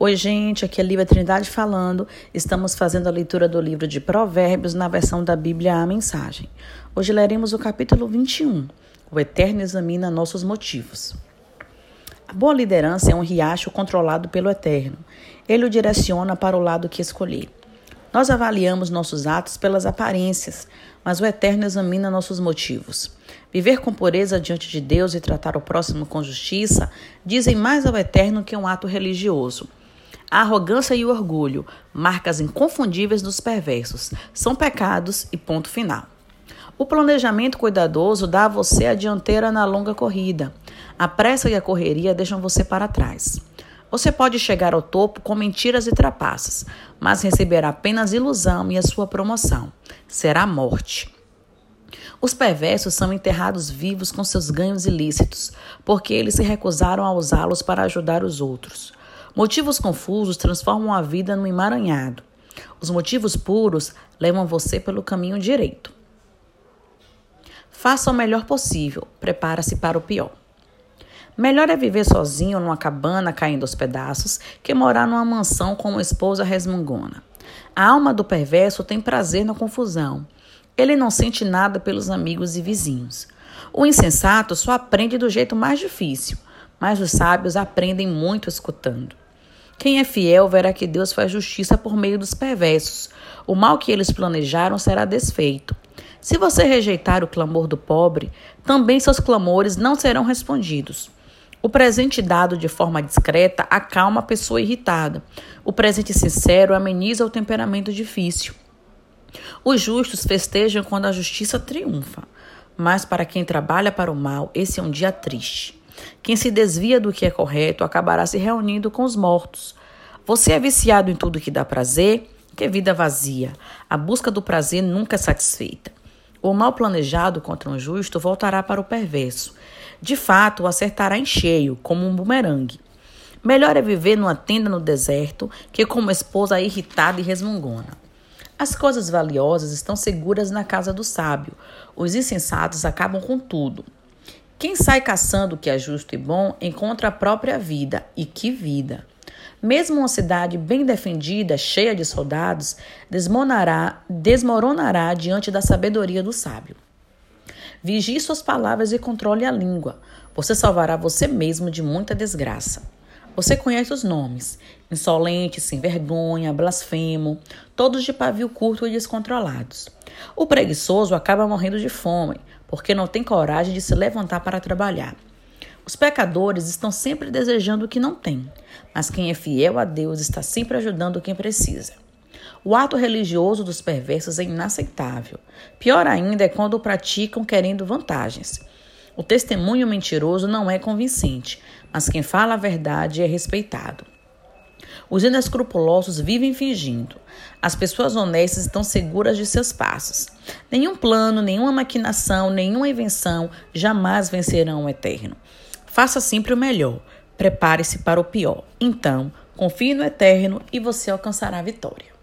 Oi, gente, aqui é Lívia Trindade falando. Estamos fazendo a leitura do livro de Provérbios na versão da Bíblia A Mensagem. Hoje leremos o capítulo 21. O Eterno examina nossos motivos. A boa liderança é um riacho controlado pelo Eterno. Ele o direciona para o lado que escolher. Nós avaliamos nossos atos pelas aparências, mas o Eterno examina nossos motivos. Viver com pureza diante de Deus e tratar o próximo com justiça dizem mais ao Eterno que um ato religioso. A arrogância e o orgulho, marcas inconfundíveis dos perversos, são pecados e ponto final. O planejamento cuidadoso dá a você a dianteira na longa corrida. A pressa e a correria deixam você para trás. Você pode chegar ao topo com mentiras e trapaças, mas receberá apenas ilusão e a sua promoção será morte. Os perversos são enterrados vivos com seus ganhos ilícitos, porque eles se recusaram a usá-los para ajudar os outros. Motivos confusos transformam a vida num emaranhado. Os motivos puros levam você pelo caminho direito. Faça o melhor possível, prepara-se para o pior. Melhor é viver sozinho numa cabana caindo aos pedaços que morar numa mansão com uma esposa resmungona. A alma do perverso tem prazer na confusão. Ele não sente nada pelos amigos e vizinhos. O insensato só aprende do jeito mais difícil, mas os sábios aprendem muito escutando. Quem é fiel verá que Deus faz justiça por meio dos perversos. O mal que eles planejaram será desfeito. Se você rejeitar o clamor do pobre, também seus clamores não serão respondidos. O presente dado de forma discreta acalma a pessoa irritada. O presente sincero ameniza o temperamento difícil. Os justos festejam quando a justiça triunfa, mas para quem trabalha para o mal, esse é um dia triste. Quem se desvia do que é correto acabará se reunindo com os mortos. Você é viciado em tudo que dá prazer? Que vida vazia. A busca do prazer nunca é satisfeita. O mal planejado contra um justo voltará para o perverso. De fato, o acertará em cheio, como um bumerangue. Melhor é viver numa tenda no deserto que com uma esposa irritada e resmungona. As coisas valiosas estão seguras na casa do sábio. Os insensatos acabam com tudo. Quem sai caçando o que é justo e bom encontra a própria vida. E que vida! Mesmo uma cidade bem defendida, cheia de soldados, desmoronará, desmoronará diante da sabedoria do sábio. Vigie suas palavras e controle a língua. Você salvará você mesmo de muita desgraça. Você conhece os nomes: insolente, sem vergonha, blasfemo, todos de pavio curto e descontrolados. O preguiçoso acaba morrendo de fome, porque não tem coragem de se levantar para trabalhar. Os pecadores estão sempre desejando o que não têm, mas quem é fiel a Deus está sempre ajudando quem precisa. O ato religioso dos perversos é inaceitável. Pior ainda é quando o praticam querendo vantagens. O testemunho mentiroso não é convincente, mas quem fala a verdade é respeitado. Os inescrupulosos vivem fingindo. As pessoas honestas estão seguras de seus passos. Nenhum plano, nenhuma maquinação, nenhuma invenção jamais vencerão o eterno. Faça sempre o melhor. Prepare-se para o pior. Então, confie no eterno e você alcançará a vitória.